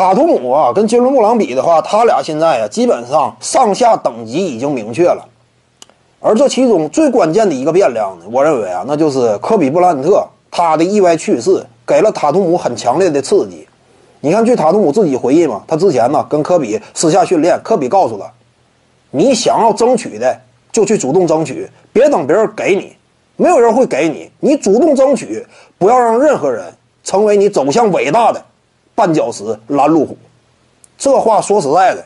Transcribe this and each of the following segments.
塔图姆啊，跟杰伦布朗比的话，他俩现在啊，基本上上下等级已经明确了。而这其中最关键的一个变量呢，我认为啊，那就是科比布兰特他的意外去世，给了塔图姆很强烈的刺激。你看，据塔图姆自己回忆嘛，他之前呢跟科比私下训练，科比告诉他，你想要争取的就去主动争取，别等别人给你，没有人会给你，你主动争取，不要让任何人成为你走向伟大的。绊脚石，拦路虎。这话说实在的，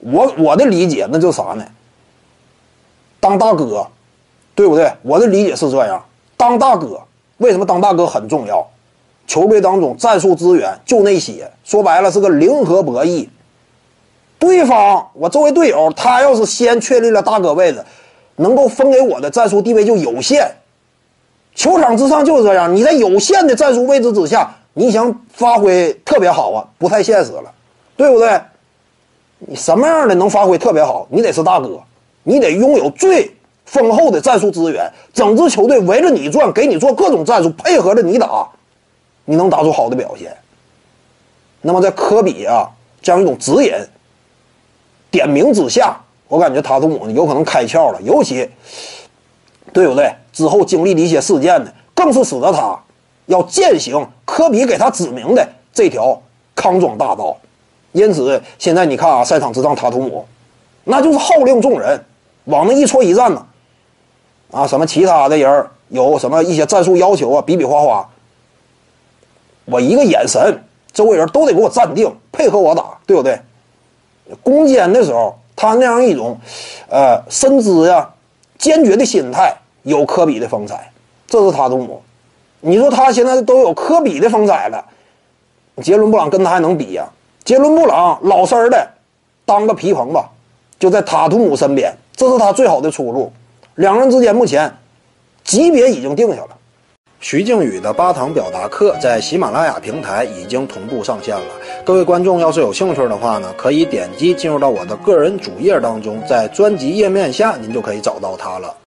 我我的理解那就啥呢？当大哥，对不对？我的理解是这样：当大哥，为什么当大哥很重要？球队当中战术资源就那些，说白了是个零和博弈。对方，我作为队友，他要是先确立了大哥位置，能够分给我的战术地位就有限。球场之上就是这样，你在有限的战术位置之下。你想发挥特别好啊，不太现实了，对不对？你什么样的能发挥特别好？你得是大哥，你得拥有最丰厚的战术资源，整支球队围着你转，给你做各种战术，配合着你打，你能打出好的表现。那么在科比啊这样一种指引、点名之下，我感觉塔图姆有可能开窍了，尤其对不对？之后经历的一些事件呢，更是使得他。要践行科比给他指明的这条康庄大道，因此现在你看啊，赛场之上塔图姆，那就是号令众人，往那一戳一站呢，啊，什么其他的人有什么一些战术要求啊，比比划划，我一个眼神，周围人都得给我站定，配合我打，对不对？攻坚的时候，他那样一种，呃，深知呀，坚决的心态，有科比的风采，这是塔图姆。你说他现在都有科比的风采了，杰伦布朗跟他还能比呀？杰伦布朗老实的当个皮蓬吧，就在塔图姆身边，这是他最好的出路。两人之间目前级别已经定下了。徐静宇的八堂表达课在喜马拉雅平台已经同步上线了。各位观众要是有兴趣的话呢，可以点击进入到我的个人主页当中，在专辑页面下您就可以找到它了。